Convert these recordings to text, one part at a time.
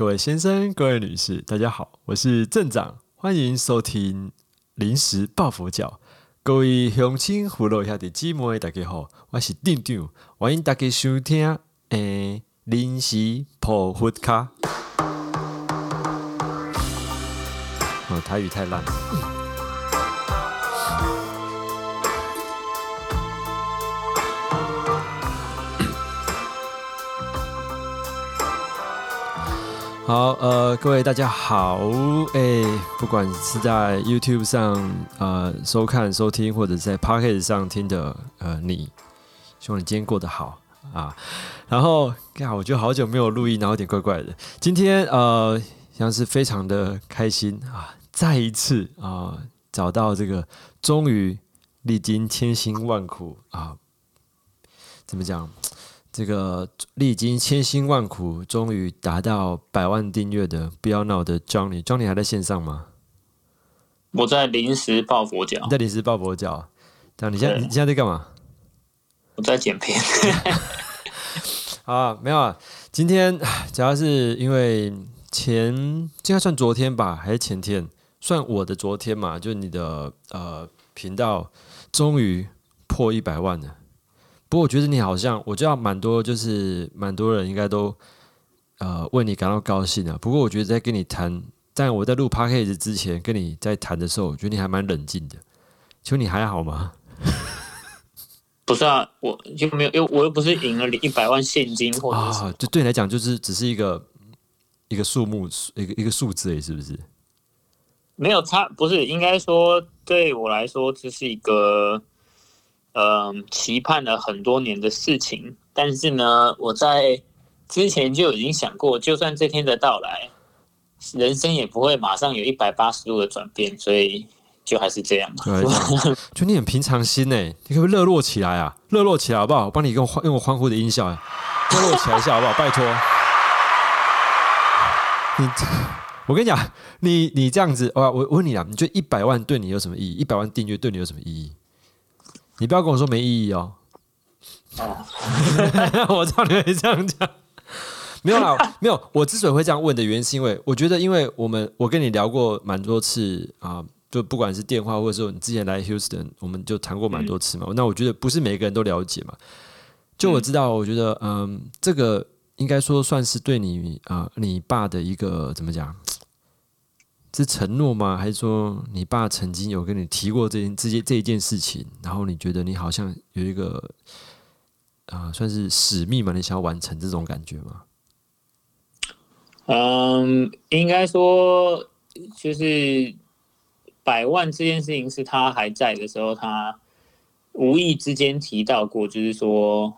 各位先生、各位女士，大家好，我是镇长，欢迎收听临时抱佛脚。各位乡亲、父老兄弟姊妹，大家好，我是店长，欢迎大家收听诶临时抱佛脚。哦，台语太烂了。好，呃，各位大家好，哎，不管是在 YouTube 上呃收看、收听，或者在 Pocket 上听的，呃，你，希望你今天过得好啊。然后，看，我觉得好久没有录音，然后有点怪怪的。今天呃，像是非常的开心啊，再一次啊，找到这个，终于历经千辛万苦啊，怎么讲？这个历经千辛万苦，终于达到百万订阅的不要闹的 Johnny，Johnny 还在线上吗？我在临时抱佛脚。你在临时抱佛脚？这样，你现在你现在在干嘛？我在剪片。啊，没有啊。今天主要是因为前应该算昨天吧，还是前天？算我的昨天嘛，就你的呃频道终于破一百万了。不过我觉得你好像，我知道蛮多，就是蛮多人应该都呃为你感到高兴啊。不过我觉得在跟你谈，但我在录 p a c k a g e 之前跟你在谈的时候，我觉得你还蛮冷静的。请问你还好吗？不是啊，我就没有，又我又不是赢了一百万现金或者啊，就对你来讲就是只是一个一个数目，一个一个数字，是不是？没有差，不是应该说对我来说这是一个。嗯，期盼了很多年的事情，但是呢，我在之前就已经想过，就算这天的到来，人生也不会马上有一百八十度的转变，所以就还是这样对。就你很平常心呢，你可不可以热络起来啊？热络起来好不好？我帮你用欢用我欢呼的音效，热络起来一下好不好？拜托。你，我跟你讲，你你这样子，我我问你啊，你觉得一百万对你有什么意义？一百万订阅对你有什么意义？你不要跟我说没意义哦。哦，我知道你会这样讲。没有啦，没有。我之所以会这样问的原因，是因为我觉得，因为我们我跟你聊过蛮多次啊，就不管是电话，或者说你之前来 Houston，我们就谈过蛮多次嘛。那我觉得不是每个人都了解嘛。就我知道，我觉得嗯，这个应该说算是对你啊，你爸的一个怎么讲？是承诺吗？还是说你爸曾经有跟你提过这件、这件、这一件事情？然后你觉得你好像有一个啊，算是使命嘛？你想要完成这种感觉吗？嗯，应该说就是百万这件事情是他还在的时候，他无意之间提到过，就是说。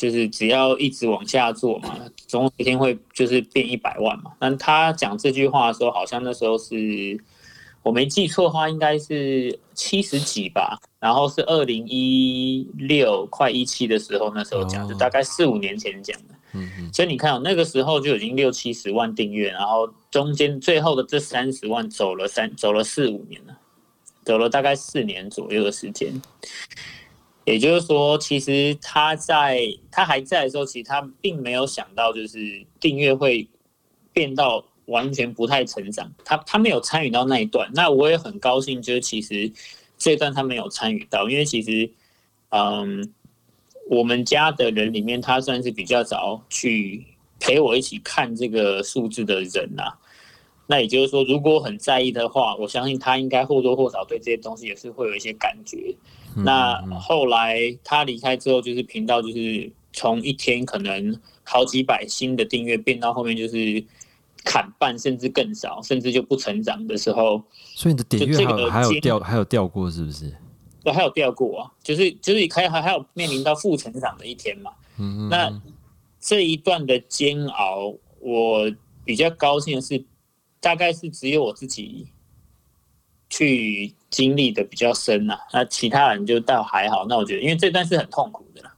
就是只要一直往下做嘛，总有一天会就是变一百万嘛。但他讲这句话的时候，好像那时候是我没记错的话，应该是七十几吧。然后是二零一六快一七的时候，那时候讲，就大概四五年前讲的。嗯嗯。所以你看，那个时候就已经六七十万订阅，然后中间最后的这三十万走了三走了四五年了，走了大概四年左右的时间。也就是说，其实他在他还在的时候，其实他并没有想到，就是订阅会变到完全不太成长。他他没有参与到那一段，那我也很高兴，就是其实这段他没有参与到，因为其实，嗯，我们家的人里面，他算是比较早去陪我一起看这个数字的人呐。那也就是说，如果很在意的话，我相信他应该或多或少对这些东西也是会有一些感觉。那后来他离开之后，就是频道就是从一天可能好几百新的订阅，变到后面就是砍半，甚至更少，甚至就不成长的时候。所以你的点阅还有还有掉还有掉过是不是？对，还有掉过啊，就是就是开还还有面临到负成长的一天嘛。嗯那这一段的煎熬，我比较高兴的是，大概是只有我自己。去经历的比较深呐，那其他人就倒还好。那我觉得，因为这段是很痛苦的啦。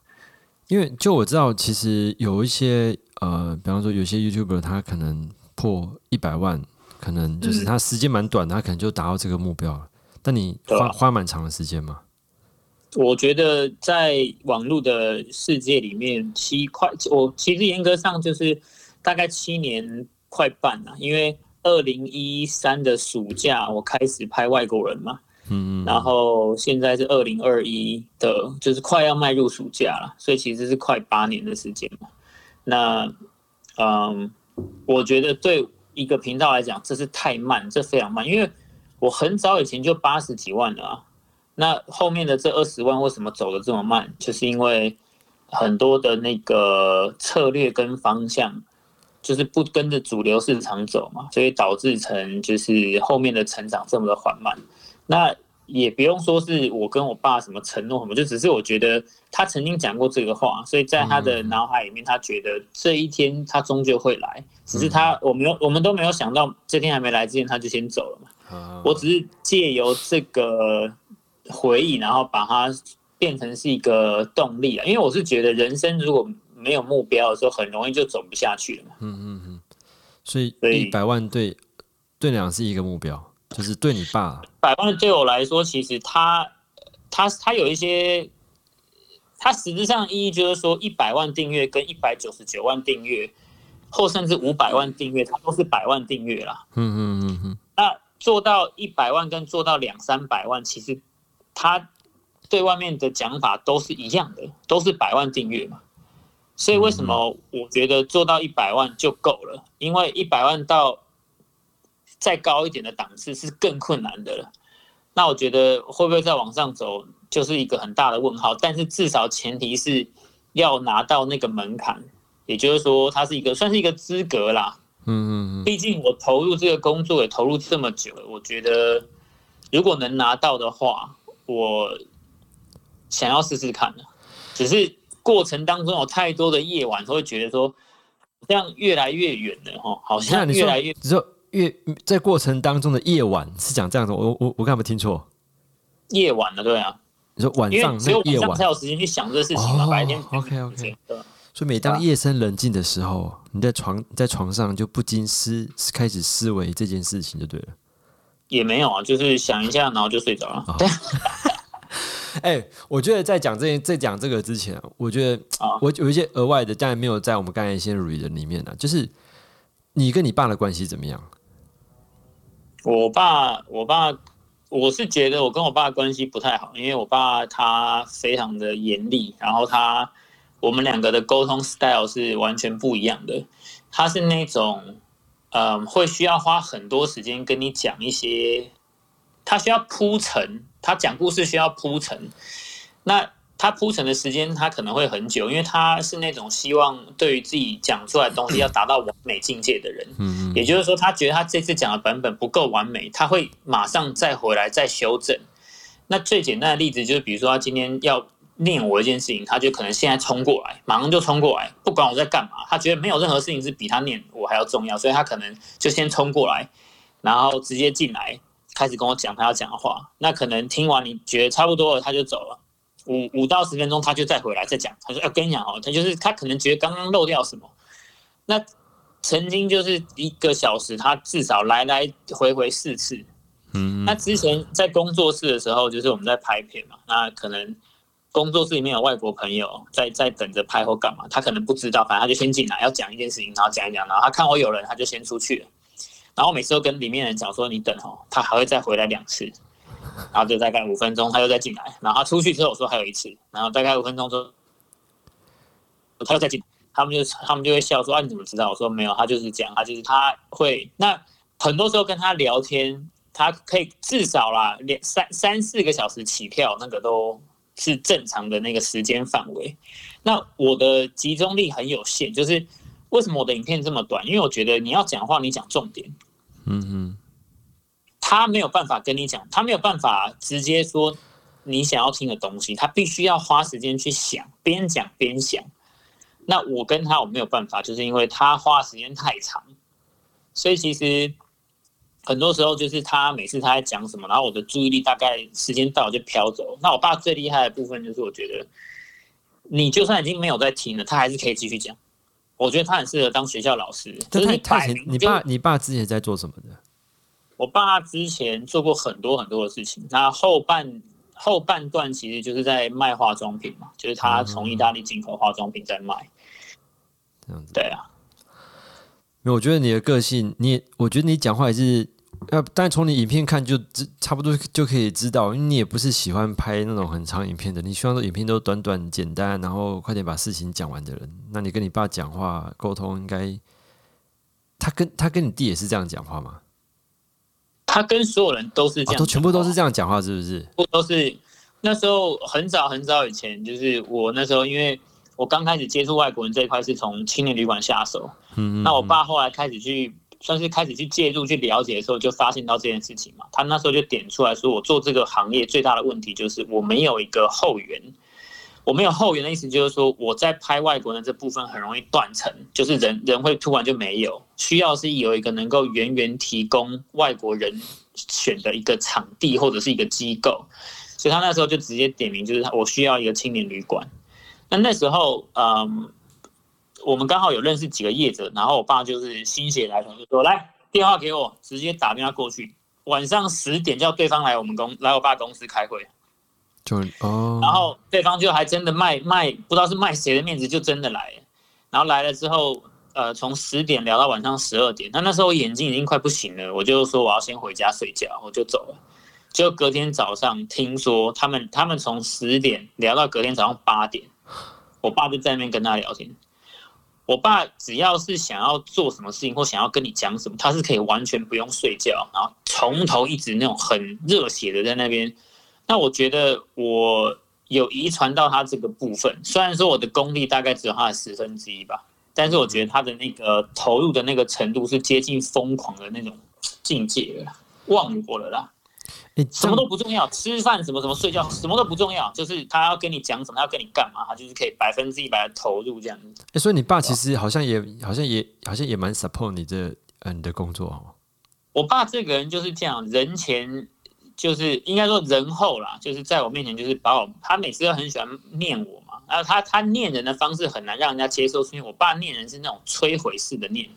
因为就我知道，其实有一些呃，比方说有些 YouTuber 他可能破一百万，可能就是他时间蛮短，他可能就达到这个目标了。但你花花蛮长的时间嘛？我觉得在网络的世界里面，七块，我其实严格上就是大概七年快半了，因为二零一三的暑假我开始拍外国人嘛，嗯嗯，然后现在是二零二一的，就是快要迈入暑假了，所以其实是快八年的时间嘛。那嗯，我觉得对一个频道来讲，这是太慢，这非常慢，因为我很早以前就八十几万了啊。那后面的这二十万为什么走的这么慢？就是因为很多的那个策略跟方向，就是不跟着主流市场走嘛，所以导致成就是后面的成长这么的缓慢。那也不用说是我跟我爸什么承诺什么，就只是我觉得他曾经讲过这个话，所以在他的脑海里面，他觉得这一天他终究会来，只是他我没有我们都没有想到这天还没来之前他就先走了嘛。啊我只是借由这个回忆，然后把它变成是一个动力啊，因为我是觉得人生如果没有目标的时候，很容易就走不下去了嘛。嗯嗯嗯，所以一百万对对你俩是一个目标，就是对你爸，百万对我来说，其实他他他有一些，它实质上意义就是说，一百万订阅跟一百九十九万订阅，或甚至五百万订阅，它都是百万订阅啦。嗯嗯嗯嗯，那做到一百万跟做到两三百万，其实它对外面的讲法都是一样的，都是百万订阅嘛。所以为什么我觉得做到一百万就够了？因为一百万到再高一点的档次是更困难的了。那我觉得会不会再往上走，就是一个很大的问号。但是至少前提是要拿到那个门槛，也就是说，它是一个算是一个资格啦。嗯嗯毕竟我投入这个工作也投入这么久了，我觉得如果能拿到的话，我想要试试看的。只是过程当中有太多的夜晚，会觉得说这样越来越远了哈，好像越来越你说越在过程当中的夜晚是讲这样子，我我我刚才有没有听错？夜晚了，对啊，你说晚因上为只有晚上那夜晚才有时间去想这个事情嘛，哦白天 OK，OK 所以每当夜深人静的时候，你在床你在床上就不禁思开始思维这件事情就对了。也没有啊，就是想一下，然后就睡着了。哦对，哎、我觉得在讲这件在讲这个之前啊，我觉得啊我有一些额外的，当然没有在我们刚才一些 read 的里面呢、就是你跟你爸的关系怎么样？我爸，我爸，我是觉得我跟我爸关系不太好，因为我爸他非常的严厉，然后他我们两个的沟通 style 是完全不一样的。他是那种，嗯，会需要花很多时间跟你讲一些，他需要铺陈，他讲故事需要铺陈，那。他铺陈的时间，他可能会很久，因为他是那种希望对于自己讲出来的东西要达到完美境界的人。嗯嗯也就是说，他觉得他这次讲的版本不够完美，他会马上再回来再修正。那最简单的例子就是，比如说他今天要念我一件事情，他就可能现在冲过来，马上就冲过来，不管我在干嘛，他觉得没有任何事情是比他念我还要重要，所以他可能就先冲过来，然后直接进来开始跟我讲他要讲的话。那可能听完你觉得差不多了，他就走了。五五到十分钟，他就再回来再讲。他说：“要、跟你讲哦，他就是他可能觉得刚刚漏掉什么。那曾经就是一个小时，他至少来来回回四次。嗯那之前在工作室的时候，就是我们在拍片嘛，那可能工作室里面有外国朋友在在等着拍或干嘛，他可能不知道，反正他就先进来要讲一件事情，然后讲一讲，然后他看我有人，他就先出去了。然后每次都跟里面人讲说你等哦，他还会再回来两次，然后就大概五分钟，他又再进来，然后他出去之后我说还有一次，然后大概五分钟之后他又再进，他们就他们就会笑说啊你怎么知道？我说没有，他就是这样，他就是他会那很多时候跟他聊天，他可以至少啦两三三四个小时起跳，那个都是正常的那个时间范围。那我的集中力很有限，就是为什么我的影片这么短？因为我觉得你要讲话，你讲重点。嗯嗯他没有办法跟你讲，他没有办法直接说你想要听的东西，他必须要花时间去想，边讲边想。那我跟他我没有办法，就是因为他花时间太长，所以其实很多时候就是他每次他在讲什么，然后我的注意力大概时间到了就飘走。那我爸最厉害的部分就是，我觉得你就算已经没有在听了，他还是可以继续讲。我觉得他很适合当学校老师，就是你这太你爸你爸之前在做什么的？我爸之前做过很多很多的事情，他后半后半段其实就是在卖化妆品嘛，就是他从意大利进口化妆品在卖。这样子。对啊，没有，我觉得你的个性，你，我觉得你讲话也是，呃，但从你影片看就知差不多就可以知道，因为你也不是喜欢拍那种很长影片的，你希望说影片都短短简单，然后快点把事情讲完的人。那你跟你爸讲话沟通，应该他跟他跟你弟也是这样讲话吗？他跟所有人都是这样、都全部都是这样讲话，是不是？不都是那时候很早很早以前，就是我那时候，因为我刚开始接触外国人这一块是从青年旅馆下手。嗯，那我爸后来开始去，算是开始去介入去了解的时候，就发现到这件事情嘛。他那时候就点出来说，我做这个行业最大的问题就是我没有一个后援。我没有后援的意思就是说，我在拍外国人这部分很容易断层，就是人人会突然就没有。需要是有一个能够源源提供外国人选的一个场地或者是一个机构，所以他那时候就直接点名，就是我需要一个青年旅馆。那那时候，嗯，我们刚好有认识几个业者，然后我爸就是心血来潮，就说来电话给我，直接打电话过去，晚上十点叫对方来我们公来我爸公司开会。就哦，然后对方就还真的卖卖，不知道是卖谁的面子，就真的来。然后来了之后，呃，从十点聊到晚上十二点。那那时候我眼睛已经快不行了，我就说我要先回家睡觉，我就走了。就隔天早上听说他们他们从十点聊到隔天早上八点，我爸就在那边跟他聊天。我爸只要是想要做什么事情或想要跟你讲什么，他是可以完全不用睡觉，然后从头一直那种很热血的在那边。那我觉得我有遗传到他这个部分，虽然说我的功力大概只有他的十分之一吧，但是我觉得他的那个投入的那个程度是接近疯狂的那种境界了，忘我了啦。什么都不重要，吃饭什么什么睡觉什么都不重要，就是他要跟你讲什么，他要跟你干嘛，他就是可以百分之一百的投入这样子。哎，所以你爸其实好像也好像也好像也蛮 support 你这嗯你的工作哦。我爸这个人就是这样，人前。就是应该说人后啦，就是在我面前就是把我，他每次都很喜欢念我嘛，然后他他念人的方式很难让人家接受，因为我爸念人是那种摧毁式的念，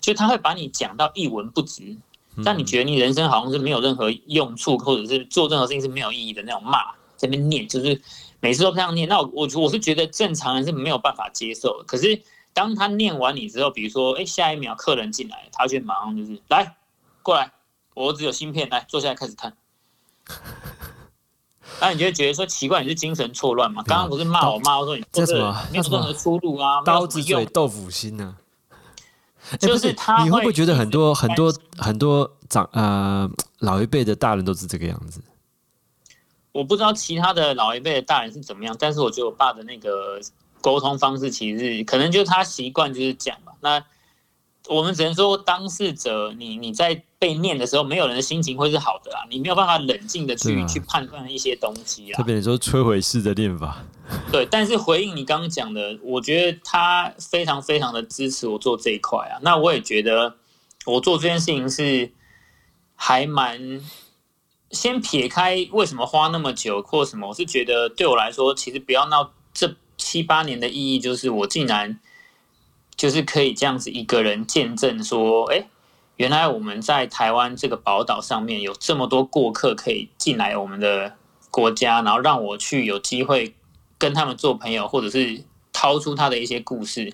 就他会把你讲到一文不值，让你觉得你人生好像是没有任何用处，或者是做任何事情是没有意义的那种骂，这边念就是每次都这样念，那我我我是觉得正常人是没有办法接受的，可是当他念完你之后，比如说哎下一秒客人进来，他就马上就是来过来，我只有芯片，来坐下来开始看。那你就觉得说奇怪，你是精神错乱吗？刚刚不是骂我骂我说你这什么没有任何出路啊？刀子嘴豆腐心呢？就是他，你会不会觉得很多很多很多长呃老一辈的大人都是这个样子？我不知道其他的老一辈的大人是怎么样，但是我觉得我爸的那个沟通方式其实可能就是他习惯就是讲吧。那我们只能说当事者，你你在。被念的时候，没有人的心情会是好的啊！你没有办法冷静的去去判断一些东西啊。特别你说摧毁式的念法，对。但是回应你刚刚讲的，我觉得他非常非常的支持我做这一块啊。那我也觉得我做这件事情是还蛮先撇开为什么花那么久或什么，我是觉得对我来说，其实不要闹这七八年的意义，就是我竟然就是可以这样子一个人见证说，哎。原来我们在台湾这个宝岛上面有这么多过客可以进来我们的国家，然后让我去有机会跟他们做朋友，或者是掏出他的一些故事。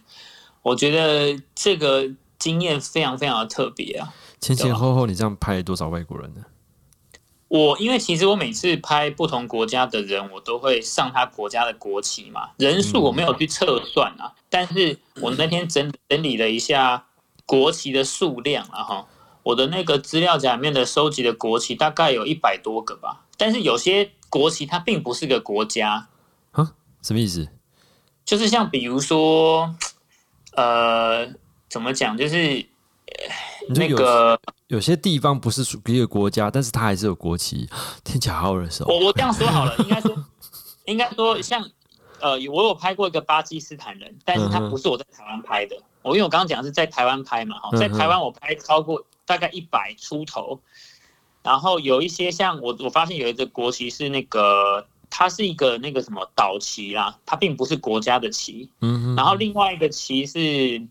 我觉得这个经验非常非常的特别啊！前前后后你这样拍了多少外国人呢？我因为其实我每次拍不同国家的人，我都会上他国家的国旗嘛，人数我没有去测算啊，但是我那天整整理了一下。国旗的数量啊哈，我的那个资料夹里面的收集的国旗大概有一百多个吧，但是有些国旗它并不是个国家啊，什么意思？就是像比如说，呃，怎么讲？就是那个有些地方不是属于一个国家，但是它还是有国旗，听起来好耳熟。我我这样说好了，应该说，应该说像呃，我有拍过一个巴基斯坦人，但是他不是我在台湾拍的。我因为我刚刚讲是在台湾拍嘛，哈，在台湾我拍超过大概一百出头，然后有一些像我我发现有一个国旗是那个，它是一个那个什么岛旗啦，它并不是国家的旗，嗯，然后另外一个旗是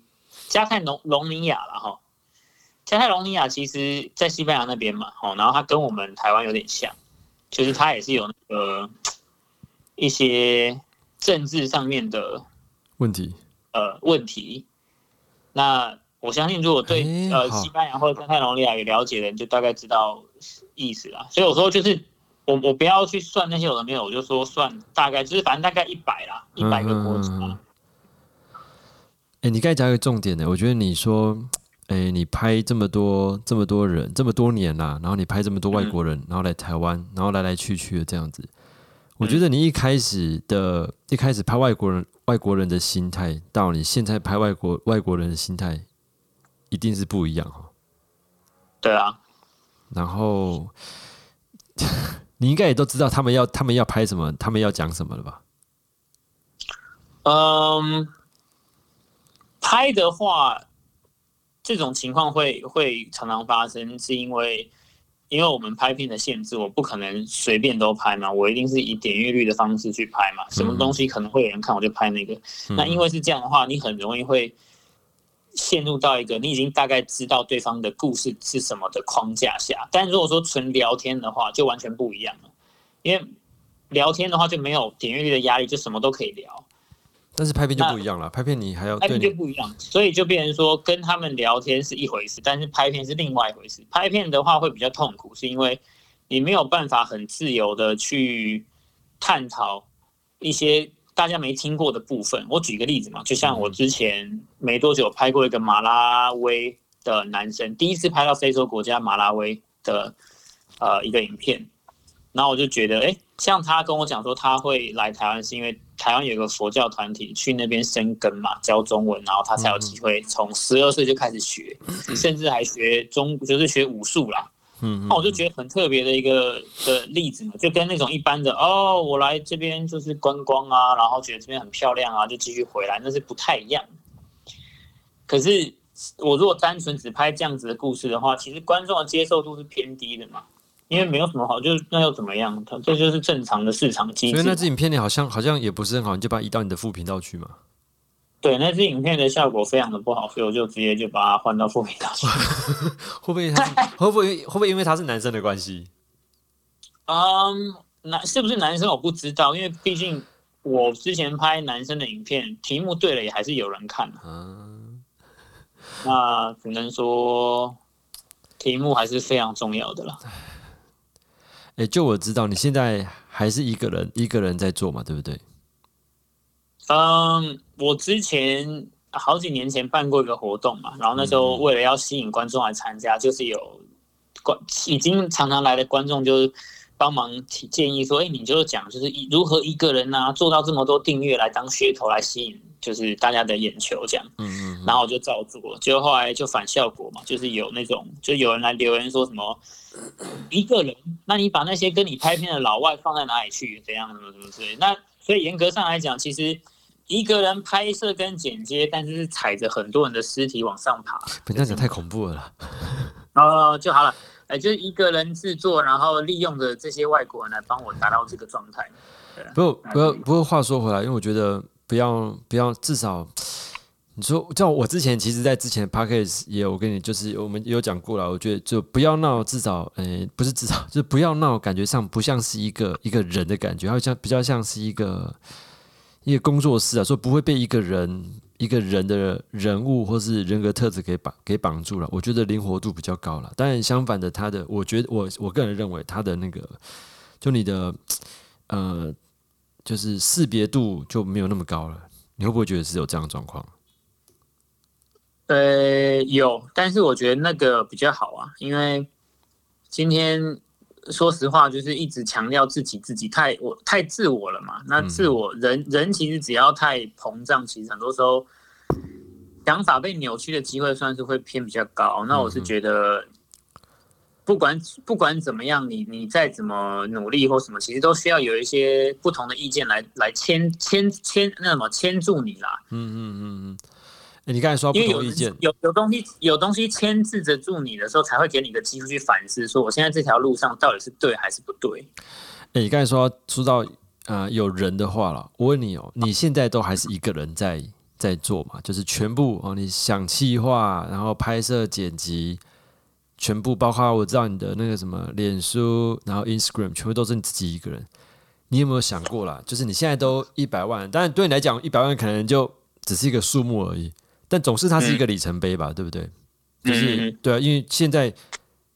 加泰隆隆尼亚了哈，加泰隆尼亚其实在西班牙那边嘛，哦，然后它跟我们台湾有点像，就是它也是有那个一些政治上面的问题，呃，问题。那我相信，如果对呃西班牙或者加泰隆尼亚有了解的人，就大概知道意思啦。所以我说，就是我我不要去算那些有的没有，我就说算大概，就是反正大概一百啦，一百个国家。哎，你刚才讲一个重点的，我觉得你说，哎，你拍这么多这么多人这么多年啦，然后你拍这么多外国人，然后来台湾，然后来来去去的这样子，我觉得你一开始的一开始拍外国人外国人的心态，到你现在拍外国外国人的心态。一定是不一样哦。对啊，然后 你应该也都知道他们要他们要拍什么，他们要讲什么了吧？嗯，拍的话，这种情况会会常常发生，是因为因为我们拍片的限制，我不可能随便都拍嘛，我一定是以点阅率的方式去拍嘛，什么东西可能会有人看，我就拍那个。那因为是这样的话，你很容易会。陷入到一个你已经大概知道对方的故事是什么的框架下，但如果说纯聊天的话，就完全不一样了。因为聊天的话就没有点阅率的压力，就什么都可以聊。但是拍片就不一样了，拍片你还要拍片就不一样，所以就变成说跟他们聊天是一回事，但是拍片是另外一回事。拍片的话会比较痛苦，是因为你没有办法很自由的去探讨一些。大家没听过的部分，我举个例子嘛，就像我之前没多久拍过一个马拉维的男生，第一次拍到非洲国家马拉维的呃一个影片，然后我就觉得，哎，像他跟我讲说他会来台湾，是因为台湾有个佛教团体去那边生根嘛，教中文，然后他才有机会从十二岁就开始学，甚至还学中就是学武术啦。嗯，那我就觉得很特别的一个的例子嘛，就跟那种一般的哦，我来这边就是观光啊，然后觉得这边很漂亮啊，就继续回来，那是不太一样。可是我如果单纯只拍这样子的故事的话，其实观众的接受度是偏低的嘛，因为没有什么好，就是那又怎么样？它这就是正常的市场机制。所以那支影片你好像好像也不是很好，你就把它移到你的副频道去嘛。对，那支影片的效果非常的不好，所以我就直接就把它换到副频道去。会不会他会不会会不会因为他是男生的关系？嗯，男是不是男生我不知道，因为毕竟我之前拍男生的影片，题目对了也还是有人看。嗯，那只能说题目还是非常重要的了。哎，就我知道你现在还是一个人一个人在做嘛，对不对？嗯，我之前好几年前办过一个活动嘛，然后那时候为了要吸引观众来参加，就是有观已经常常来的观众就帮忙提建议说，哎，你就讲就是如何一个人呢做到这么多订阅来当噱头来吸引就是大家的眼球这样，嗯嗯，然后我就照做，结果后来就反效果嘛，就是有那种就有人来留言说什么一个人，那你把那些跟你拍片的老外放在哪里去？怎样什么什么之类？那所以严格上来讲，其实。一个人拍摄跟剪接，但是是踩着很多人的尸体往上爬，这样讲太恐怖了。哦，就好了，哎，就是一个人制作，然后利用着这些外国人来帮我达到这个状态。不，不过不过话说回来，因为我觉得不要不要，至少你说像我之前，其实在之前的 p a c k a g e 也有跟你就是我们有讲过了，我觉得就不要闹，至少哎不是至少就不要闹，感觉上不像是一个一个人的感觉，好像比较像是一个。一个工作室啊，说不会被一个人、一个人的人物或是人格特质给绑给绑住了。我觉得灵活度比较高了。当然，相反的，他的，我觉得我我个人认为他的那个，就你的呃，就是识别度就没有那么高了。你会不会觉得是有这样的状况？呃，有，但是我觉得那个比较好啊，因为今天。说实话，就是一直强调自己，自己太我太自我了嘛。那自我人人其实只要太膨胀，其实很多时候想法被扭曲的机会算是会偏比较高。那我是觉得，不管不管怎么样，你你再怎么努力或什么，其实都需要有一些不同的意见来来牵牵牵那什么牵住你啦。嗯嗯嗯嗯。你刚才说不同意见，有有东西有东西牵制着住你的时候，才会给你个机会去反思，说我现在这条路上到底是对还是不对。哎，你刚才说说到呃有人的话了，我问你哦，你现在都还是一个人在在做嘛？就是全部哦，你想气话，然后拍摄剪辑，全部包括我知道你的那个什么脸书，然后 Instagram，全部都是你自己一个人。你有没有想过啦？就是你现在都一百万，但是对你来讲，一百万可能就只是一个数目而已。但总是它是一个里程碑吧，对不对？就是嗯对啊，因为现在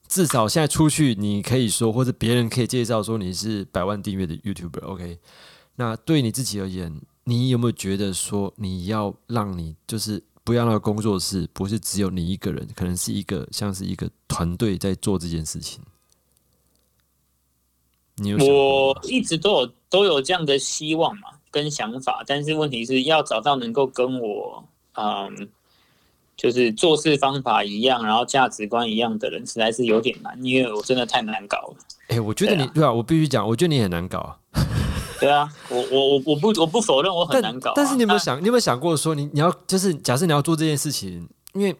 至少现在出去，你可以说或者别人可以介绍说你是百万订阅的 YouTuber，OK？、那对你自己而言，你有没有觉得说你要让你就是不要那个工作室不是只有你一个人，可能是一个像是一个团队在做这件事情？你有我一直都有都有这样的希望嘛，跟想法，但是问题是要找到能够跟我嗯，就是做事方法一样，然后价值观一样的人，实在是有点难，因为我真的太难搞了。哎、我觉得你对啊我必须讲，我觉得你很难搞啊。对啊，我我我我不我不否认我很难搞啊、但是你有没有想，你有没有想过说你你要就是假设你要做这件事情，因为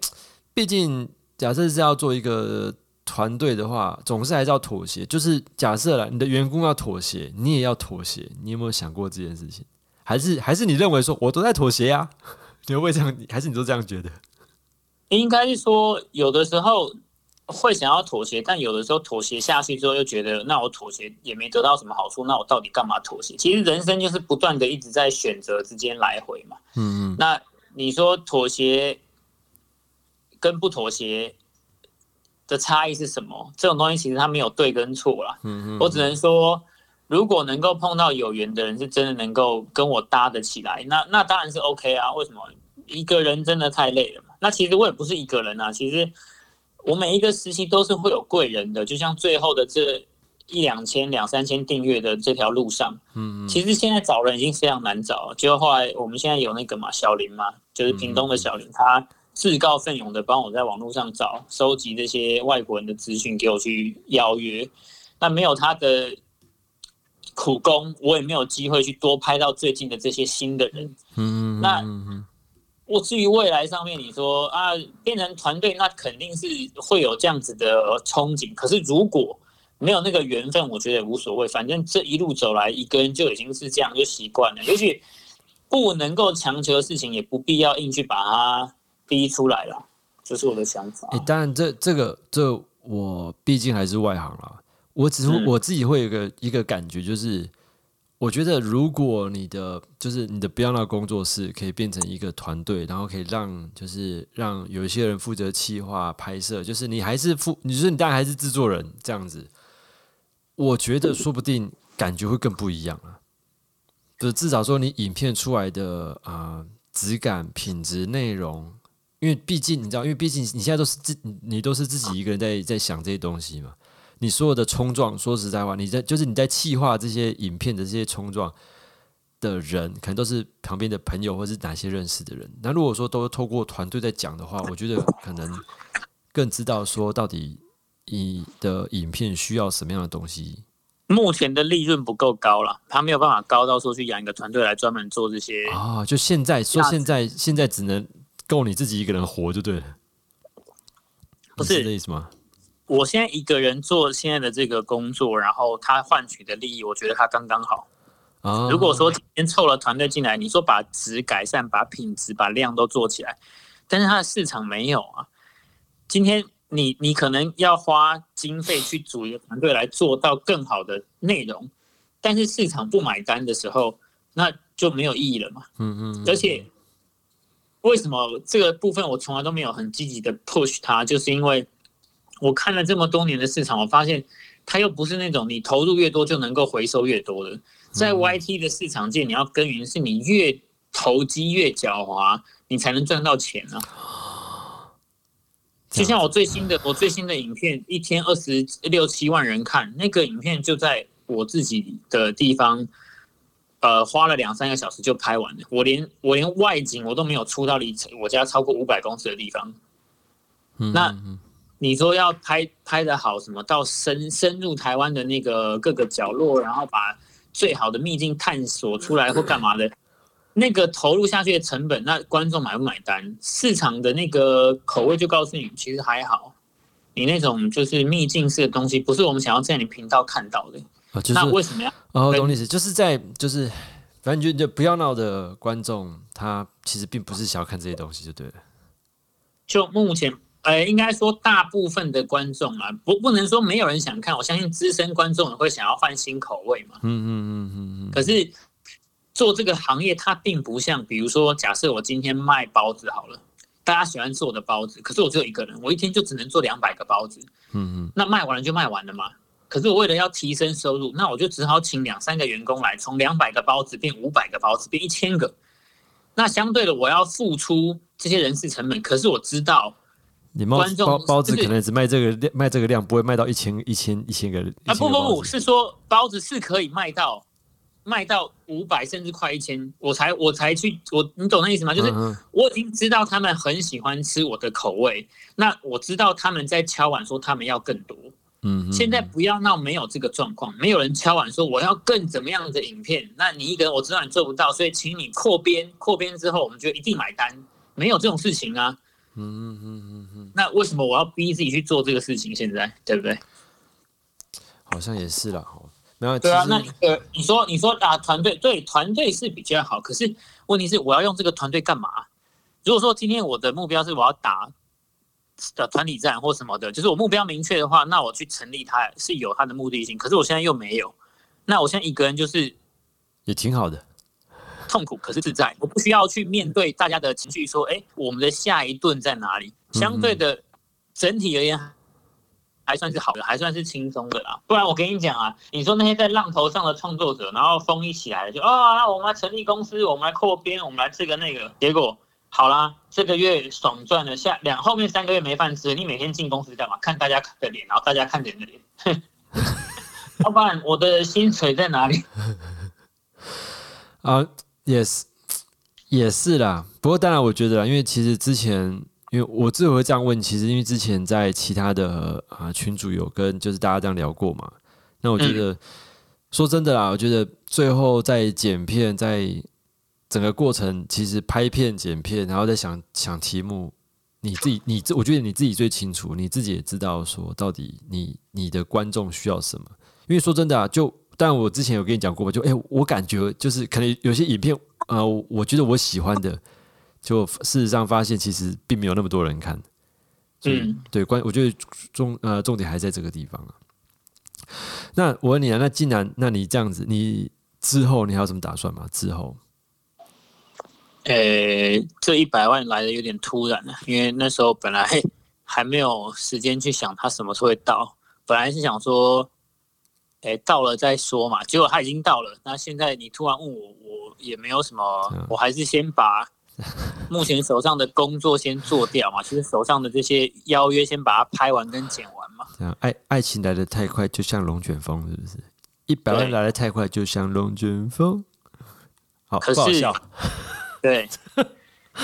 毕竟假设是要做一个团队的话，总是还是要妥协。就是假设了你的员工要妥协，你也要妥协。你有没有想过这件事情？还是还是你认为说我都在妥协啊？你会不会这样？还是你都这样觉得？应该是说，有的时候会想要妥协，但有的时候妥协下去之后，又觉得那我妥协也没得到什么好处，那我到底干嘛妥协？其实人生就是不断的一直在选择之间来回嘛。嗯嗯，那你说妥协跟不妥协的差异是什么？这种东西其实它没有对跟错啦。嗯嗯我只能说，如果能够碰到有缘的人，是真的能够跟我搭得起来，那那当然是 OK 啊。为什么？一个人真的太累了嘛。那其实我也不是一个人啊，其实我每一个时期都是会有贵人的，就像最后的这一两千、两三千订阅的这条路上，嗯嗯其实现在找人已经非常难找了。就后来我们现在有那个嘛，小林嘛，就是屏东的小林，他自告奋勇的帮我在网络上找收集这些外国人的资讯，给我去邀约。那没有他的苦工，我也没有机会去多拍到最近的这些新的人。嗯嗯，那我至于未来上面，你说啊，变成团队，那肯定是会有这样子的憧憬。可是如果没有那个缘分，我觉得也无所谓。反正这一路走来，一个人就已经是这样，就习惯了。也许不能够强求的事情，也不必要硬去把它逼出来了。这是我的想法。诶，当然这这个这我毕竟还是外行啦，我只是、嗯我自己会有一个一个感觉，就是我觉得如果你的就是你的 Beyond 的工作室可以变成一个团队，然后可以让就是让有一些人负责企划拍摄，就是你还是负，你说你当然还是制作人这样子，我觉得说不定感觉会更不一样了。就是至少说你影片出来的啊、呃质感、品质、内容，因为毕竟你知道，因为毕竟你现在都是自你你都是自己一个人在在想这些东西嘛。你所有的冲撞，说实在话，你在就是你在气化这些影片的这些冲撞的人，可能都是旁边的朋友或是哪些认识的人。那如果说都透过团队在讲的话，我觉得可能更知道说到底你的影片需要什么样的东西。目前的利润不够高了，他没有办法高到说去养一个团队来专门做这些。啊，就现在说现在现在只能够你自己一个人活就对了，不是是这意思吗？我现在一个人做现在的这个工作，然后他换取的利益，我觉得他刚刚好。啊，如果说今天凑了团队进来，你说把值改善、把品质、把量都做起来，但是他的市场没有啊。今天你你可能要花经费去组一个团队来做到更好的内容，但是市场不买单的时候，那就没有意义了嘛。嗯嗯嗯，而且为什么这个部分我从来都没有很积极的 push 它，就是因为我看了这么多年的市场，我发现它又不是那种你投入越多就能够回收越多的。在嗯 YT 的市场界，你要耕耘，是你越投机越狡猾，你才能赚到钱啊。就像我最新的，我最新的影片，一天二十六七万人看，那个影片就在我自己的地方，呃，花了两三个小时就拍完了。我连我连外景我都没有出到离我家超过五百公尺的地方。嗯那你说要拍拍的好，什么到深深入台湾的那个各个角落，然后把最好的秘境探索出来或干嘛的，那个投入下去的成本，那观众买不买单？市场的那个口味就告诉你，其实还好。你那种就是秘境式的东西，不是我们想要在你频道看到的。啊，就是那为什么要？哦，跟懂你意思，就是在就是，反正就就不要闹的观众，他其实并不是想要看这些东西，就对了。就目前，呃，应该说大部分的观众啊，不不能说没有人想看，我相信资深观众也会想要换新口味嘛。嗯嗯嗯嗯嗯，可是做这个行业，它并不像，比如说，假设我今天卖包子好了，大家喜欢吃我的包子，可是我只有一个人，我一天就只能做两百个包子，嗯嗯那卖完了就卖完了嘛。可是我为了要提升收入，那我就只好请两三个员工来，从两百个包子变五百个包子，变一千个。那相对的，我要付出这些人事成本，可是我知道你包观众包包子可能只卖这个量，卖这个量不会卖到一千一千一千个。啊，1000不不不，是说包子是可以卖到卖到五百甚至快一千，我才我才去我你懂那意思吗？就是我已经知道他们很喜欢吃我的口味，那我知道他们在敲碗说他们要更多。嗯嗯现在不要闹没有这个状况，没有人敲碗说我要更怎么样的影片，那你一个人我知道你做不到，所以请你扩编，扩编之后我们就一定买单，没有这种事情啊。嗯嗯，那为什么我要逼自己去做这个事情？现在对不对？好像也是啦。好没有，对啊，那实呃，你说你说啊，团队对团队是比较好，可是问题是我要用这个团队干嘛？如果说今天我的目标是我要打的团体战或什么的，就是我目标明确的话，那我去成立它是有它的目的性。可是我现在又没有，那我现在一个人就是也挺好的。痛苦，可是自在，我不需要去面对大家的情绪，说，哎，我们的下一顿在哪里？相对的，整体而言还算是好的，还算是轻松的啦。不然我跟你讲啊，你说那些在浪头上的创作者，然后风一起来就啊，那我们来成立公司，我们来扩编，我们来这个那个，结果好啦，这个月爽赚了，下两后面三个月没饭吃，你每天进公司干嘛？看大家的脸，然后大家看人的脸，哼 要不然我的薪水在哪里？啊，也是也是啦。不过当然，我觉得啦，因为其实之前，因为我之所以会这样问，其实因为之前在其他的啊、群主有跟就是大家这样聊过嘛。那我觉得、说真的啦，我觉得最后在剪片，在整个过程，其实拍片、剪片，然后再想想题目。你自己，你这，我觉得你自己最清楚，你自己也知道说到底你你的观众需要什么。因为说真的啊，就但我之前有跟你讲过吧，就哎、我感觉就是可能有些影片，呃，我觉得我喜欢的，就事实上发现其实并没有那么多人看。嗯对关，我觉得重呃重点还在这个地方啊。那我问你啊，那既然那你这样子，你之后你还有什么打算吗？之后呃，这一百万来的有点突然了，因为那时候本来 还没有时间去想它什么时候会到，本来是想说，哎，到了再说嘛，结果它已经到了。那现在你突然问我，我也没有什么嗯，我还是先把 目前手上的工作先做掉嘛，其实手上的这些邀约先把它拍完跟剪完嘛。这样爱爱情来的太快，就像龙卷风，是不是？一百万来的太快，就像龙卷风。好，可是不好笑。对，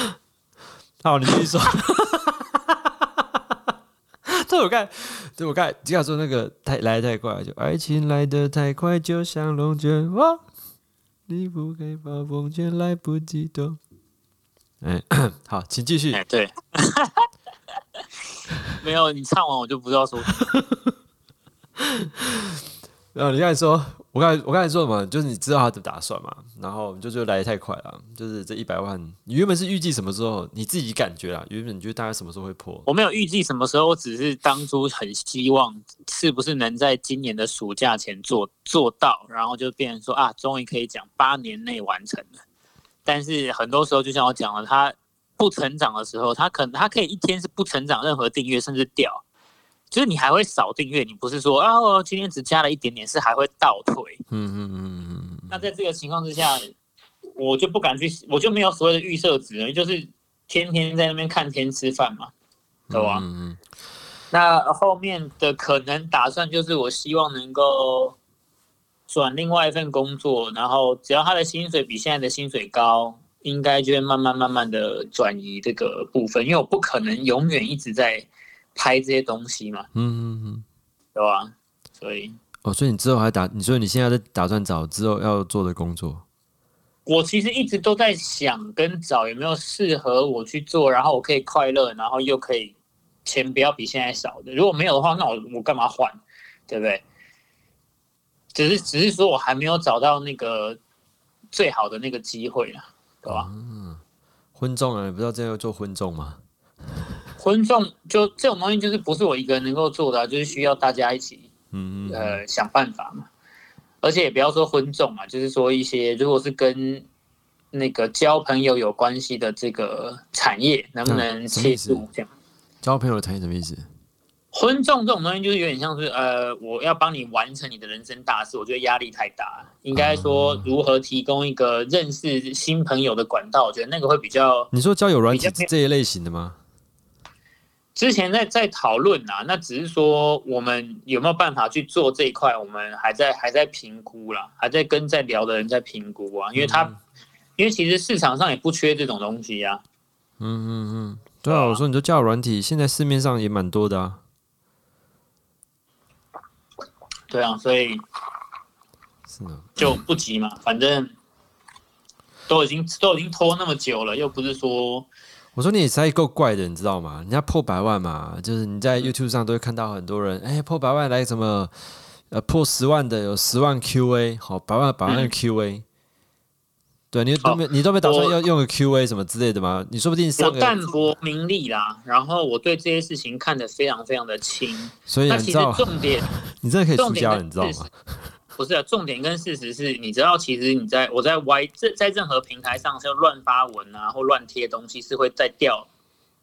好，你继续说。对，我看，对我看，只想说那个太来得太快，就爱情来得太快，就像龙卷风，你不开暴风圈，来不及躲。哎，好，请继续。哎对，没有你唱完我就不知道说什么。然后你刚才说，我刚才我刚才说什么？就是你知道他的打算嘛？然后你就觉得来的太快了，就是这一百万，你原本是预计什么时候？你自己感觉啊，原本你觉得大概什么时候会破？我没有预计什么时候，我只是当初很希望是不是能在今年的暑假前做做到，然后就变成说啊，终于可以讲八年内完成了。但是很多时候，就像我讲了，他不成长的时候，他可能他可以一天是不成长任何订阅，甚至掉，就是你还会少订阅，你不是说啊，我今天只加了一点点，是还会倒退。嗯嗯嗯嗯那在这个情况之下，我就不敢去，我就没有所谓的预设值了，就是天天在那边看天吃饭嘛，对吧？嗯嗯那后面的可能打算就是，我希望能够转另外一份工作，然后只要他的薪水比现在的薪水高，应该就会慢慢慢慢的转移这个部分，因为我不可能永远一直在拍这些东西嘛，嗯嗯嗯。对吧？所以哦，所以你之后还打，你说你现在在打算找之后要做的工作？我其实一直都在想跟找有没有适合我去做，然后我可以快乐，然后又可以钱不要比现在少的。如果没有的话，那我我干嘛换？对不对？只是只是说我还没有找到那个最好的那个机会啊，对吧？嗯婚众啊，你不知道这样要做婚众吗？婚众就这种东西，就是不是我一个人能够做的啊、就是需要大家一起嗯嗯呃想办法嘛。而且也不要说婚众嘛，就是说一些如果是跟那个交朋友有关系的这个产业，能不能切入这样？交朋友的产业什么意思？婚众这种东西就是有点像是呃，我要帮你完成你的人生大事，我觉得压力太大。应该说如何提供一个认识新朋友的管道，我觉得那个会比较。你说交友软体这一类型的吗？之前在在讨论啊，那只是说我们有没有办法去做这一块，我们还在还在评估啦，还在跟在聊的人在评估啊，因为他因为其实市场上也不缺这种东西啊。嗯嗯嗯，对啊，我说你就交友软体，现在市面上也蛮多的啊。对啊，所以是呢，就不急嘛，反正都已经都已经拖那么久了，又不是说。我说你也才够怪的，你知道吗？人家破百万嘛，就是你在 YouTube 上都会看到很多人，哎，破百万来什么？呃，破十万的有十万 QA，好，百万百万 QA，对你都没你都没打算要用个 QA 什么之类的吗？你说不定我淡泊名利啦，然后我对这些事情看得非常非常的轻，所以你知道重点，你真的可以出家，你知道吗？不是，啊重点跟事实是，你知道，其实你在我在 Y 在在任何平台上，就乱发文啊，或乱贴东西，是会再掉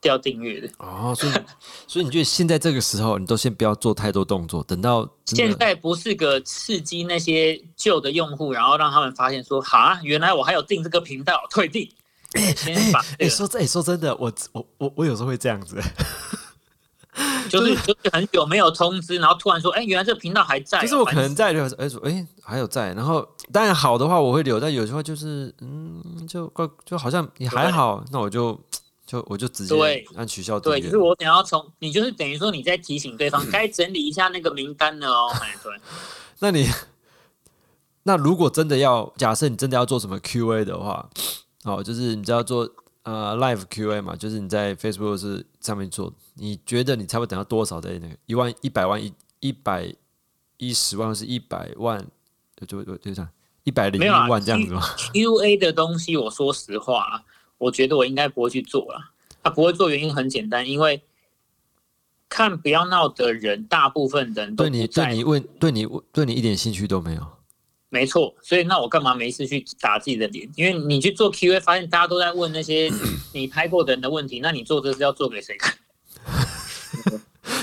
掉订阅的。哦，所以 所以你觉得现在这个时候，你都先不要做太多动作，等到现在不是个刺激那些旧的用户，然后让他们发现说，哈，原来我还有订这个频道，退订。哎说这哎说真的，我我我我有时候会这样子。就是就是很久没有通知，然后突然说，哎，原来这个频道还在。就是我可能在留，哎说，哎还有在。然后当然好的话我会留，但有时候就是，嗯，就怪就好像也还好，那我就就我就直接按取消。对，就是我想要从你就是等于说你在提醒对方该整理一下那个名单了哦。对，那你那如果真的要假设你真的要做什么 Q&A 的话，哦，就是你知道做。呃，live Q&A 嘛，就是你在 Facebook 是上面做，你觉得你差不多等到多少的那个一万一百万一一百一十万，是一百万，就就就这样一百零一万这样子吗？Q&A 的东西，我说实话，我觉得我应该不会去做了。他不会做原因很简单，因为看不要闹的人，大部分人对你对你问对你对你一点兴趣都没有。没错，所以那我干嘛没事去打自己的脸？因为你去做 Q&A，发现大家都在问那些 你拍过的人的问题，那你做这是要做给谁看？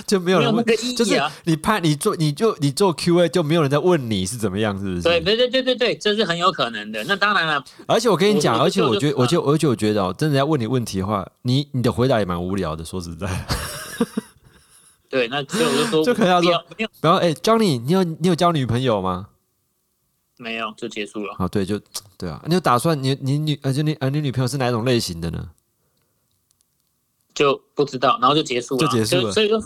就没有人问，就是你拍你做你就你做 Q&A，就没有人在问你是怎么样，是不是？对对对对对对，这是很有可能的。那当然了，而且我跟你讲，而且我觉得，我就而且我觉得哦，真的要问你问题的话，你你的回答也蛮无聊的。说实在，对，那所以我就说，就可能要说，不要哎，Johnny，你有你有交女朋友吗？没有，就结束了。啊，对，就对啊。你有打算你你女，而且你呃，你女朋友是哪种类型的呢？就不知道，然后就结束了，就结束了。所以说，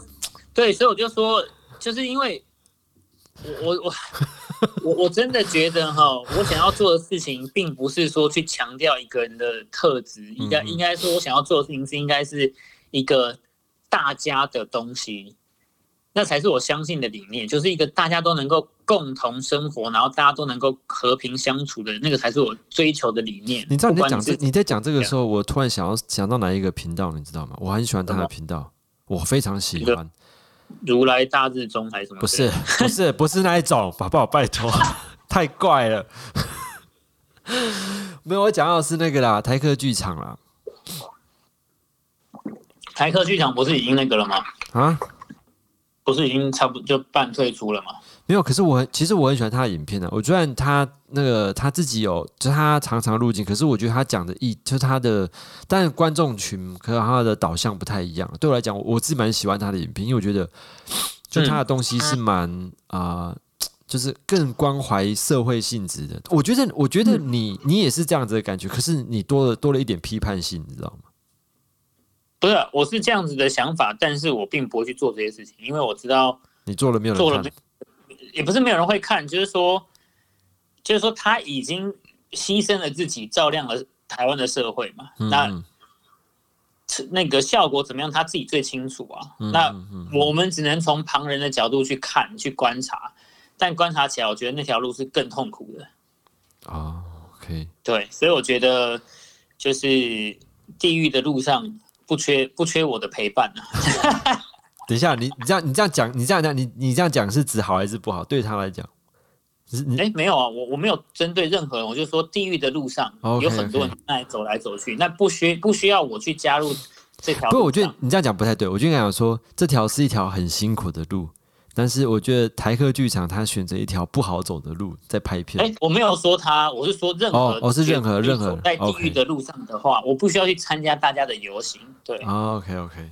对，所以我就说，就是因为我我我 我我真的觉得哈，我想要做的事情，并不是说去强调一个人的特质，应该应该说，我想要做的事情是应该是一个大家的东西。那才是我相信的理念，就是一个大家都能够共同生活，然后大家都能够和平相处的那个才是我追求的理念。你知道你在讲这你在讲这个时候，我突然想要想到哪一个频道，你知道吗？我很喜欢他的频道，我非常喜欢。如来大日中还是什么？不是不是 不是那一种，宝宝拜托，太怪了。没有，我讲到是那个啦，台客剧场啦。台客剧场不是已经那个了吗？啊？不是已经差不多就半退出了吗？没有，可是我其实我很喜欢他的影片的。我觉得他那个他自己有，就他常常入镜，可是我觉得他讲的意，就是他的，但观众群和他的导向不太一样。对我来讲，我自己蛮喜欢他的影片，因为我觉得就他的东西是蛮啊，就是更关怀社会性质的。我觉得，我觉得你你也是这样子的感觉，可是你多了多了一点批判性，你知道吗？不是，我是这样子的想法，但是我并不会去做这些事情，因为我知道你做了没有人看，也不是没有人会看，就是说，就是说他已经牺牲了自己，照亮了台湾的社会嘛。那那个效果怎么样，他自己最清楚啊。那我们只能从旁人的角度去看、去观察，但观察起来，我觉得那条路是更痛苦的。啊，OK，对，所以我觉得就是地狱的路上。不缺不缺我的陪伴啊！等一下，你你这样你这样讲，你这样讲，你你这样讲是指好还是不好？对他来讲，是你哎，没有啊，我我没有针对任何人，我就说地狱的路上有很多人在走来走去，那不需不需要我去加入这条。不，我觉得你这样讲不太对。我就应该讲说，这条是一条很辛苦的路，但是我觉得台客剧场他选择一条不好走的路在拍片。哎，我没有说他，我是说任何哦哦是任何任何走在地狱的路上的话，我不需要去参加大家的游行。对、哦、，OK OK，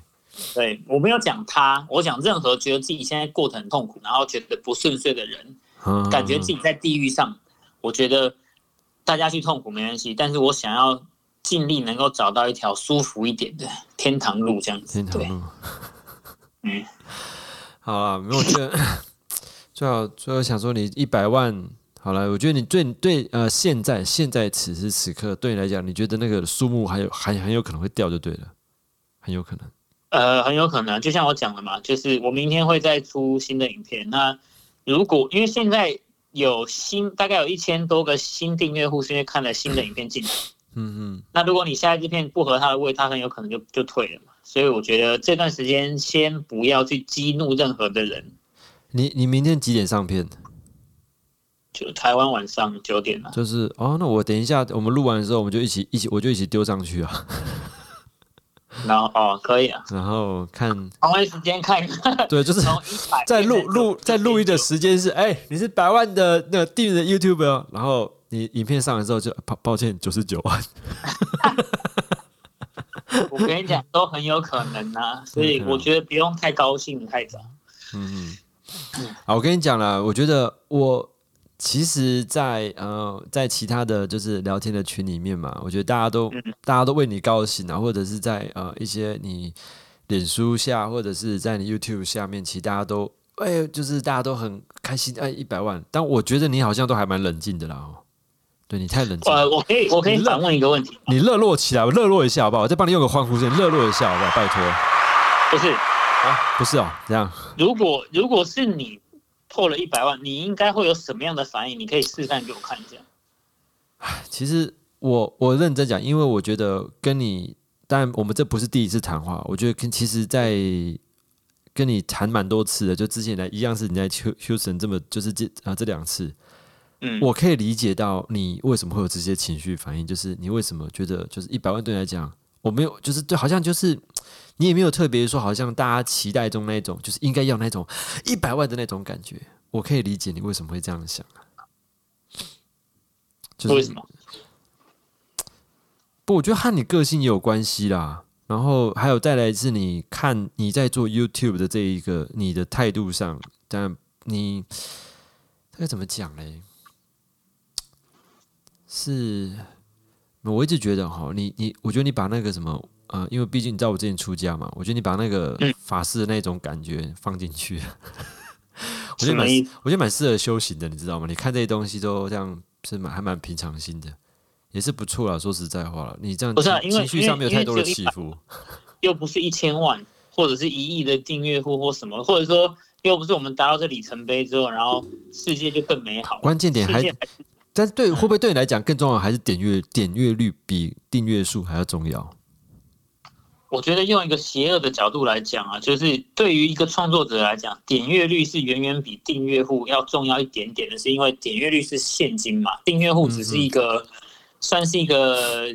对我没有讲他，我讲任何觉得自己现在过得很痛苦，然后觉得不顺遂的人，嗯感觉自己在地狱上，我觉得大家去痛苦没关系，但是我想要尽力能够找到一条舒服一点的天堂路，这样子。天堂路。嗯，好啊，没有，我觉得最好最后想说，你一百万好了，我觉得你对对呃，现在现在此时此刻对你来讲，你觉得那个数目还有还很有可能会掉就对了，很有可能。呃，很有可能，就像我讲的嘛，就是我明天会再出新的影片。那如果因为现在有新大概有一千多个新订阅户，是因为看了新的影片进来。嗯嗯，那如果你下一支片不合他的胃，他很有可能就就退了嘛。所以我觉得这段时间先不要去激怒任何的人。你你明天几点上片？就台湾晚上九点了，就是哦，那我等一下我们录完的时候，我们就一起一起，我就一起丢上去啊，然后哦可以啊，然后看，同一时间看一看，对，就是从一百在录录在录音的时间是，哎、你是百万的那个订阅的 YouTube，哦。然后你影片上来之后就抱抱歉九十九万，我跟你讲都很有可能啊，所以我觉得不用太高兴太早。嗯嗯，好，我跟你讲了，我觉得我其实在，呃，在其他的就是聊天的群里面嘛，我觉得大家都、大家都为你高兴啊，或者是在呃一些你脸书下，或者是在你 YouTube 下面，其实大家都哎、就是大家都很开心，哎，一百万，但我觉得你好像都还蛮冷静的啦，哦，对你太冷静了，呃，我可以我可以反问一个问题，你热络起来，我热络一下好不好？我再帮你用个欢呼声，热络一下好不好？拜托，不是。啊，不是哦，这样。如果如果是你破了一百万，你应该会有什么样的反应？你可以示范给我看一下。其实我我认真讲，因为我觉得跟你，当然我们这不是第一次谈话，我觉得跟其实，在跟你谈蛮多次的，就之前来一样是你在休休神这么就是这啊这两次，嗯，我可以理解到你为什么会有这些情绪反应，就是你为什么觉得就是一百万对你来讲，我没有就是对，好像就是你也没有特别说，好像大家期待中那种，就是应该要那种一百万的那种感觉，我可以理解你为什么会这样想啊。就是为什么？不，我觉得和你个性也有关系啦。然后还有再来是你看你在做 YouTube 的这一个你的态度上，但你这个怎么讲嘞？是，我一直觉得哈，你你，我觉得你把那个什么呃，因为毕竟你知道我之前出家嘛，我觉得你把那个嗯法师的那种感觉放进去，我觉得蛮？我觉得蛮适合修行的，你知道吗？你看这些东西都这样是蛮还蛮平常心的，也是不错啦。说实在话了，你这样不是啊情绪上没有太多的起伏，又不是一千万，或者是一亿的订阅户或什么，或者说又不是我们达到这里程碑之后，然后世界就更美好。关键点还但是对会不会对你来讲更重要，还是点阅点阅率比订阅数还要重要？我觉得用一个邪恶的角度来讲啊，就是对于一个创作者来讲，点阅率是远远比订阅户要重要一点点的，是因为点阅率是现金嘛，订阅户只是一个、算是一个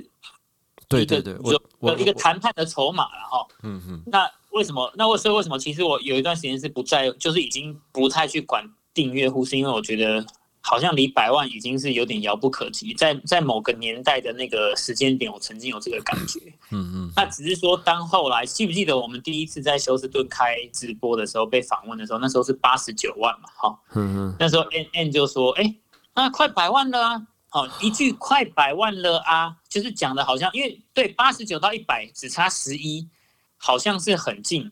对对对，我我一个谈判的筹码了哈。嗯嗯那为什么？那我所以为什么？其实我有一段时间是不在，就是已经不太去管订阅户，是因为我觉得好像离百万已经是有点遥不可及。在在某个年代的那个时间点，我曾经有这个感觉。嗯嗯，那只是说，当后来记不记得我们第一次在休斯顿开直播的时候被访问的时候，那时候是八十九万嘛，哈，嗯嗯那时候 N N 就说，哎、那快百万了啊，哦，一句快百万了啊，就是讲的好像，因为对八十九到一百只差十一，好像是很近，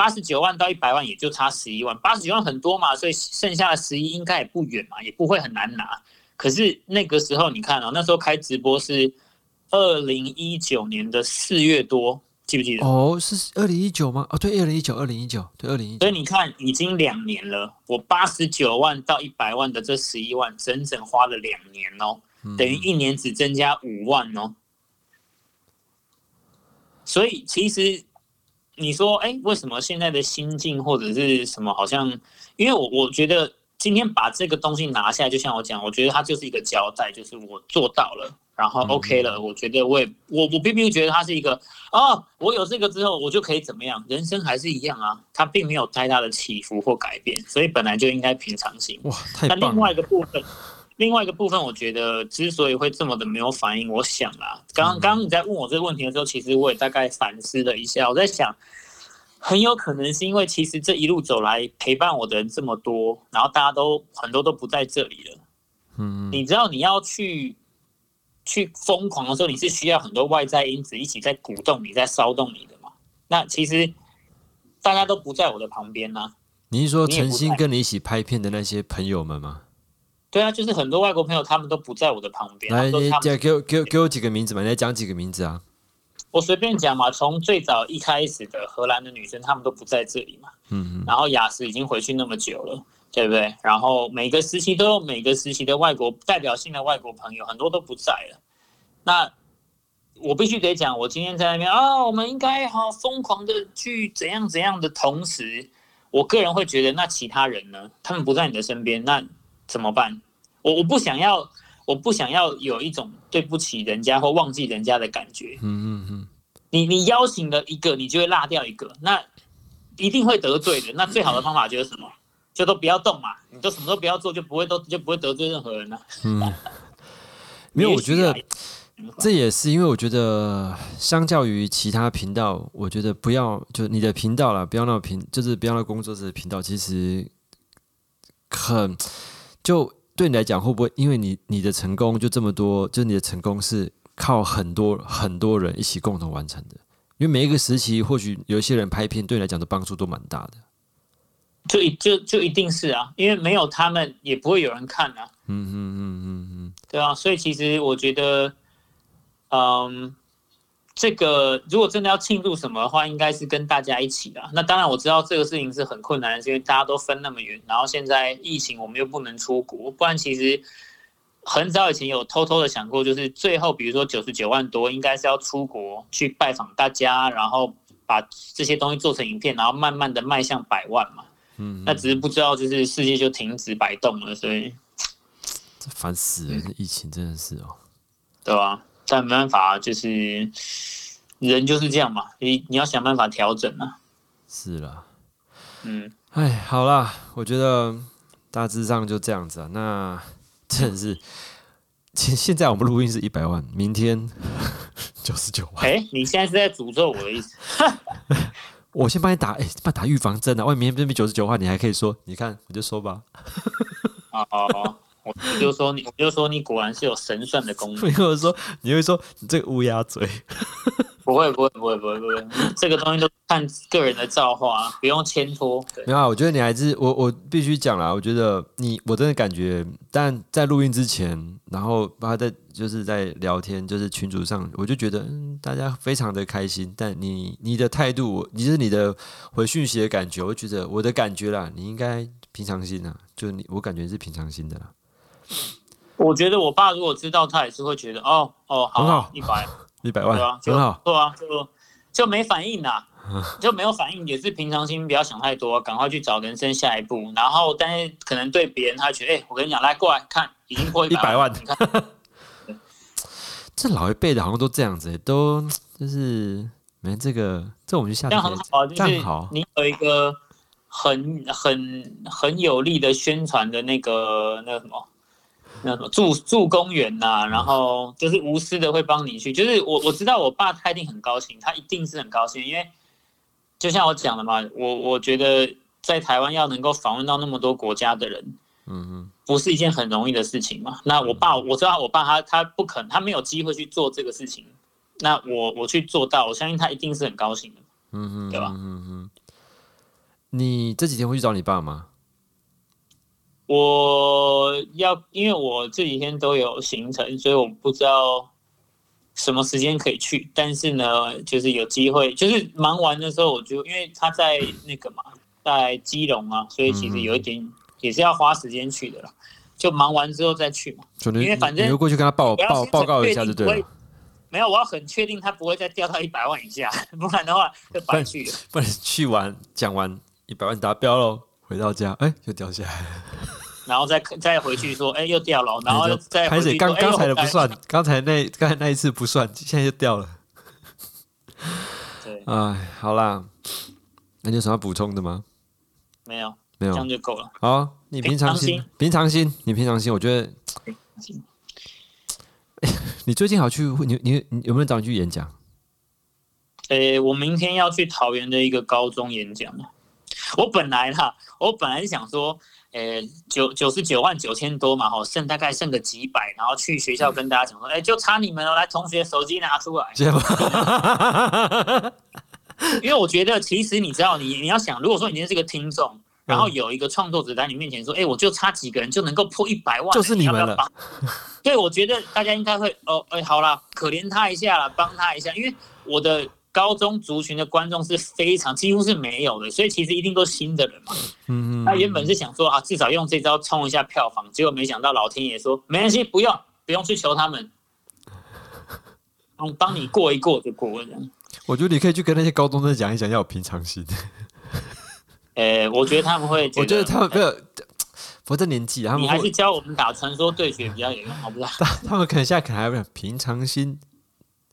八十九万到一百万也就差十一万，八十九万很多嘛，所以剩下的十一应该也不远嘛，也不会很难拿。可是那个时候你看哦，那时候开直播是二零一九年的四月多，记不记得？哦，是二零一九吗？哦，对，二零一九，二零一九，对，二零一九所以，你看，已经两年了，我八十九万到一百万的这十一万，整整花了两年哦，嗯等于一年只增加五万哦。所以其实你说，哎，为什么现在的心境或者是什么，好像，因为我我觉得今天把这个东西拿下来，就像我讲，我觉得它就是一个交代，就是我做到了，然后 OK 了。我觉得我也我我并没有觉得它是一个哦，我有这个之后我就可以怎么样？人生还是一样啊，它并没有太大的起伏或改变，所以本来就应该平常心。哇，太那棒了！另外一个部分，另外一个部分，我觉得之所以会这么的没有反应，我想啦，刚刚你在问我这个问题的时候，其实我也大概反思了一下，我在想。很有可能是因为，其实这一路走来陪伴我的人这么多，然后大家都很多都不在这里了。嗯，你知道你要去去疯狂的时候，你是需要很多外在因子一起在鼓动你，在骚动你的嘛？那其实大家都不在我的旁边呢、你是说你也不在诚心跟你一起拍片的那些朋友们吗？对啊，就是很多外国朋友他们都不在我的旁边，来，你讲给我给我给我几个名字嘛？你来讲几个名字啊？我随便讲嘛，从最早一开始的荷兰的女生，她们都不在这里嘛。嗯然后雅思已经回去那么久了，对不对？然后每个时期都有每个时期的外国代表性的外国朋友，很多都不在了。那我必须得讲，我今天在那边啊，我们应该好疯狂的去怎样怎样的同时，我个人会觉得，那其他人呢？他们不在你的身边，那怎么办？我我不想要，我不想要有一种对不起人家或忘记人家的感觉。嗯嗯嗯，你你邀请了一个，你就会落掉一个，那一定会得罪的。那最好的方法就是什么？就都不要动嘛，你都什么都不要做，就不会都就不会得罪任何人了、嗯，没有，我觉得这也是因为我觉得，相较于其他频道，我觉得不要就你的频道啦，不要那频，就是不要那工作室的频道，其实很就对你来讲，会不会因为你你的成功就这么多，就你的成功是靠很多很多人一起共同完成的？因为每一个时期，或许有一些人拍片对你来讲的帮助都蛮大的。就一就就一定是啊，因为没有他们也不会有人看啊，嗯嗯嗯嗯嗯，对啊，所以其实我觉得，嗯，这个如果真的要庆祝什么的话，应该是跟大家一起的。那当然我知道这个事情是很困难的，因为大家都分那么远，然后现在疫情我们又不能出国，不然其实很早以前有偷偷的想过，就是最后比如说九十九万多，应该是要出国去拜访大家，然后把这些东西做成影片，然后慢慢的迈向百万嘛。嗯，那只是不知道，就是世界就停止摆动了，所以这烦死了，这疫情真的是哦。对吧、但没办法，就是人就是这样嘛，你你要想办法调整啊。是啦，嗯，哎，好啦，我觉得大致上就这样子啊。那真的是，现现在我们录音是一百万，明天 九十九万。哎、你现在是在诅咒我的意思？我先帮你打，哎、帮你打预防针啊。万一明天这边九十九万，你还可以说，你看，我就说吧。哦 哦，我我就说你，我就说你果然是有神算的功能。你会说，你会说你这个乌鸦嘴。不会不会不会不会不会，这个东西都看个人的造化，不用牵拖。没有啊，我觉得你还是我，我必须讲啦。我觉得你，我真的感觉，但在录音之前，然后包括在就是在聊天，就是群组上，我就觉得、嗯、大家非常的开心。但你你的态度，你是你的回讯息的感觉，我觉得我的感觉啦，你应该平常心啊，就你我感觉是平常心的啦。我觉得我爸如果知道，他也是会觉得哦哦好很好一百。一百万对啊，很好，对啊，就就没反应啦，就没有反应，也是平常心，不要想太多，赶快去找人生下一步。然后，但是可能对别人，他觉得，哎、我跟你讲，来过来看，已经破一100万你看，这老一辈的好像都这样子、都就是没这个，这我们就下这次可以样很好，你有一个很很很有力的宣传的那个那个什么。那什么助助公园呐、然后就是无私的会帮你去，就是我我知道我爸他一定很高兴，他一定是很高兴，因为就像我讲的嘛，我我觉得在台湾要能够访问到那么多国家的人，嗯嗯不是一件很容易的事情嘛。那我爸我知道我爸他他不肯，他没有机会去做这个事情，那我我去做到，我相信他一定是很高兴的。嗯嗯，对吧嗯嗯嗯。你这几天会去找你爸吗？我要因为我这几天都有行程，所以我不知道什么时间可以去。但是呢，就是有机会，就是忙完的时候，我就因为他在那个嘛，在基隆啊，所以其实有一点也是要花时间去的啦。就忙完之后再去嘛。因为反正你会过去跟他报报报告一下就对了。没有，我要很确定他不会再掉到一百万以下，不然的话就白去了。不然去完讲完一百万达标喽，回到家哎就掉下来了。然后再再回去说，哎，又掉了，然后你就开始再回去说，哎刚刚才的不算，刚才那刚才那一次不算，现在就掉了。对，哎，好啦，那你有什么要补充的吗？没有，没有这样。就够了。好，你平常心平常，心，你平常心，我觉得 你最近好去，你你你有没有找你去演讲？呃，我明天要去桃园的一个高中演讲。我本来哈，我本来想说，呃，九九十九万九千多嘛，吼，剩大概剩个几百，然后去学校跟大家讲说，哎，就差你们了，来，同学手机拿出来。因为我觉得，其实你知道，你你要想，如果说你今天是个听众，然后有一个创作者在你面前说，哎，我就差几个人就能够破一百万，就是你们了要不要帮。对，我觉得大家应该会，哦，哎，好啦，可怜他一下啦，帮他一下，因为我的高中族群的观众是非常几乎是没有的，所以其实一定都是新的人嘛。嗯他原本是想说啊，至少用这招冲一下票房，结果没想到老天爷说没关系，不用不用去求他们，帮帮你过一过就过了。我觉得你可以去跟那些高中生讲一讲，要有平常心。呃，我觉得他们会我觉得他们没呃有，不这年纪，他们你还是教我们打传说对决比较有用，好不好？他们可能现在可能还会平常心，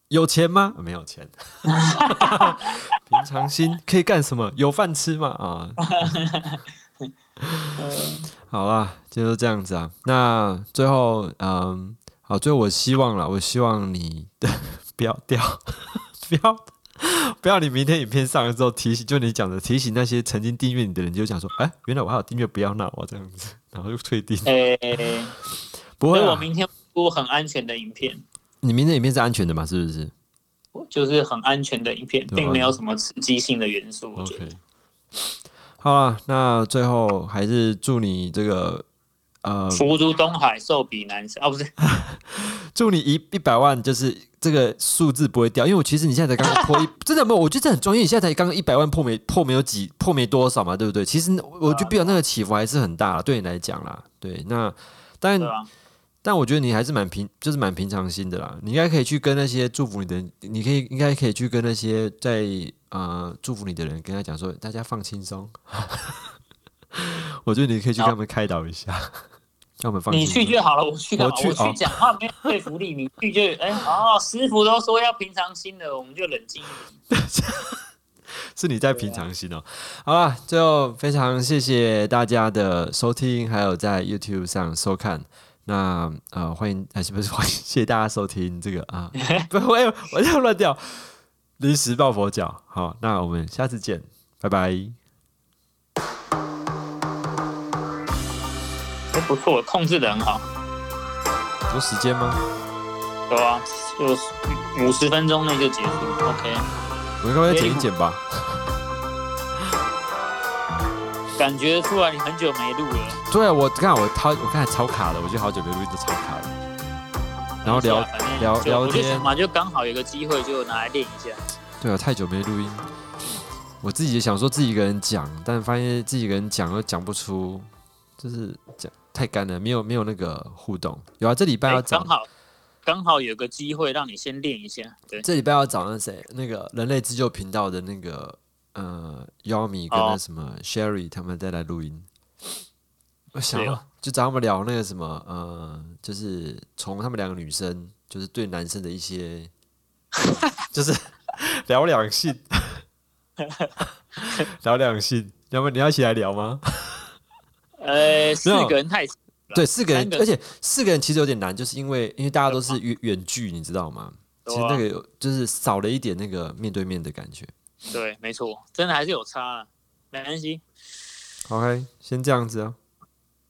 有钱吗？没有钱。平常心可以干什么？有饭吃吗？啊，好啦，就是这样子啊。那最后，嗯，好，最后我希望了，我希望你 不要掉，不要。不要你明天影片上了之后提醒，就你讲的提醒那些曾经订阅你的人，就讲说，哎、原来我还有订阅，不要闹我这样子，然后就退订。呃，不会我明天播很安全的影片，你明天影片是安全的嘛？是不是？就是很安全的影片，并没有什么刺激性的元素。我觉得 OK，好了，那最后还是祝你这个呃，福如东海，寿比南山。哦，不是，祝你一一百万，就是这个数字不会掉，因为我其实你现在才刚刚破 一，真的没有，我觉得这很专业，你现在才刚刚一百万破没破没有几破没多少嘛，对不对？其实我觉得比较那个起伏还是很大啦，对你来讲啦，对，那但？但我觉得你还是蛮平，就是蛮平常心的啦。你应该可以去跟那些祝福你的人，你可以应该可以去跟那些在呃祝福你的人，跟他讲说，大家放轻松。我觉得你可以去跟他们开导一下，让我们放轻你。去就好了，我去干嘛？我去哦我去讲话没有说服力，你去就哎哦，师傅都说要平常心的，我们就冷静一点。是你在平常心哦。好了，最后非常谢谢大家的收听，还有在 YouTube 上收看。那呃，欢迎还是不是 欢迎？谢谢大家收听这个啊，不会，我要乱掉，临时抱佛脚。好，那我们下次见，拜拜。哎，不错，控制的很好，有时间吗？有啊？就五十分钟内就结束，OK。我应该会再剪一剪吧。感觉出来你很久没录了，对啊，我看我超我刚才超卡了，我觉得好久没录音，就超卡了。然后聊聊聊天嘛，就刚好有个机会，就拿来练一下。对啊，太久没录音，我自己也想说自己一个人讲，但发现自己一个人讲又讲不出，就是讲太干了，没有没有那个互动。有啊，这礼拜要哎找刚好刚好有个机会让你先练一下，对，这礼拜要找那谁，那个人类自救频道的那个呃妖米跟那哦什么 Sherry 他们再来录音。我想就找他们聊那个什么呃，就是从他们两个女生，就是对男生的一些，就是 聊两性，聊两性，要不你要一起来聊吗？呃，四个人太对，四个人而且四个人其实有点难，就是因为因为大家都是远远距，你知道吗？其实那个就是少了一点那个面对面的感觉。对，没错，真的还是有差啊，没关系。OK，先这样子啊。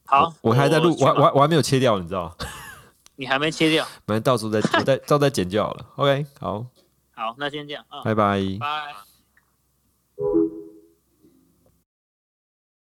好，我我还在录，我我还我还没有切掉，你知道？你还没切掉。反正到时候再我再照再剪就好了。OK，好，好，那先这样啊，拜拜。拜。